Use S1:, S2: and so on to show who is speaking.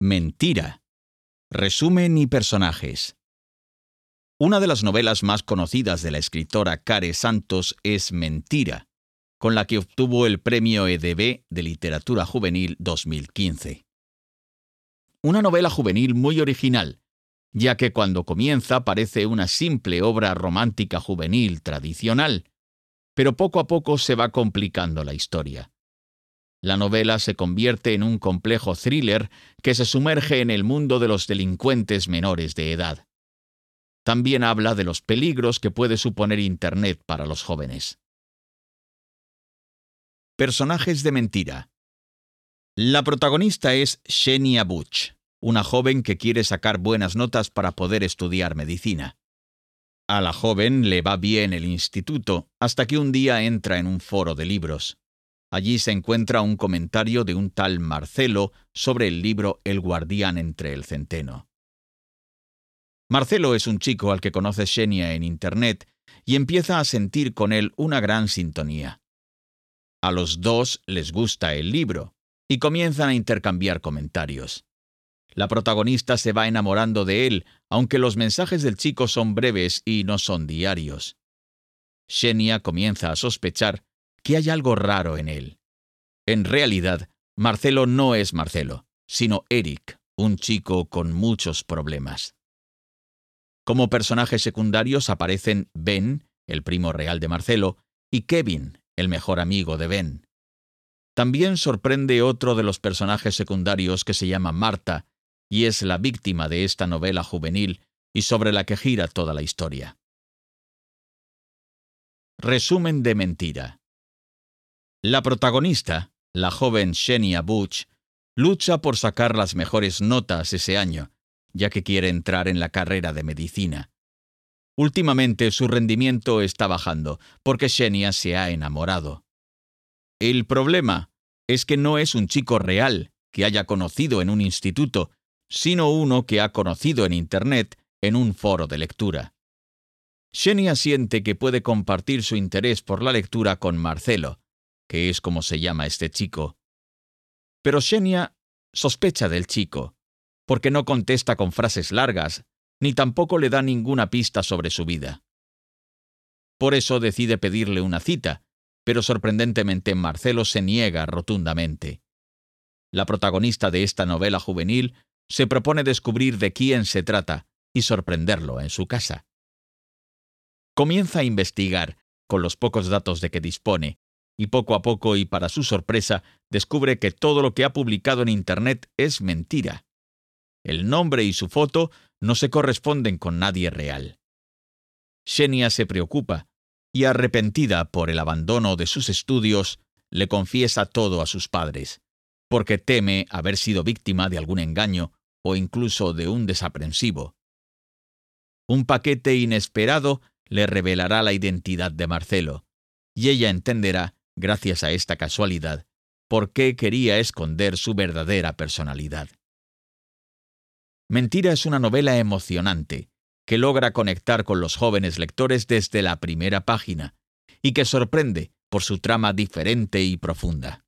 S1: Mentira. Resumen y personajes. Una de las novelas más conocidas de la escritora Care Santos es Mentira, con la que obtuvo el premio EDB de Literatura Juvenil 2015. Una novela juvenil muy original, ya que cuando comienza parece una simple obra romántica juvenil tradicional, pero poco a poco se va complicando la historia. La novela se convierte en un complejo thriller que se sumerge en el mundo de los delincuentes menores de edad. También habla de los peligros que puede suponer Internet para los jóvenes. Personajes de mentira. La protagonista es Shenia Butch, una joven que quiere sacar buenas notas para poder estudiar medicina. A la joven le va bien el instituto, hasta que un día entra en un foro de libros. Allí se encuentra un comentario de un tal Marcelo sobre el libro El guardián entre el centeno. Marcelo es un chico al que conoce Xenia en Internet y empieza a sentir con él una gran sintonía. A los dos les gusta el libro y comienzan a intercambiar comentarios. La protagonista se va enamorando de él, aunque los mensajes del chico son breves y no son diarios. Xenia comienza a sospechar que hay algo raro en él. En realidad, Marcelo no es Marcelo, sino Eric, un chico con muchos problemas. Como personajes secundarios aparecen Ben, el primo real de Marcelo, y Kevin, el mejor amigo de Ben. También sorprende otro de los personajes secundarios que se llama Marta, y es la víctima de esta novela juvenil y sobre la que gira toda la historia. Resumen de mentira. La protagonista, la joven Shenia Butch, lucha por sacar las mejores notas ese año, ya que quiere entrar en la carrera de medicina. Últimamente su rendimiento está bajando, porque Shenia se ha enamorado. El problema es que no es un chico real que haya conocido en un instituto, sino uno que ha conocido en Internet en un foro de lectura. Xenia siente que puede compartir su interés por la lectura con Marcelo, que es como se llama este chico. Pero Xenia sospecha del chico, porque no contesta con frases largas, ni tampoco le da ninguna pista sobre su vida. Por eso decide pedirle una cita, pero sorprendentemente Marcelo se niega rotundamente. La protagonista de esta novela juvenil se propone descubrir de quién se trata y sorprenderlo en su casa. Comienza a investigar, con los pocos datos de que dispone, y poco a poco y para su sorpresa descubre que todo lo que ha publicado en Internet es mentira. El nombre y su foto no se corresponden con nadie real. Xenia se preocupa y arrepentida por el abandono de sus estudios, le confiesa todo a sus padres, porque teme haber sido víctima de algún engaño o incluso de un desaprensivo. Un paquete inesperado le revelará la identidad de Marcelo, y ella entenderá, gracias a esta casualidad, por qué quería esconder su verdadera personalidad. Mentira es una novela emocionante, que logra conectar con los jóvenes lectores desde la primera página, y que sorprende por su trama diferente y profunda.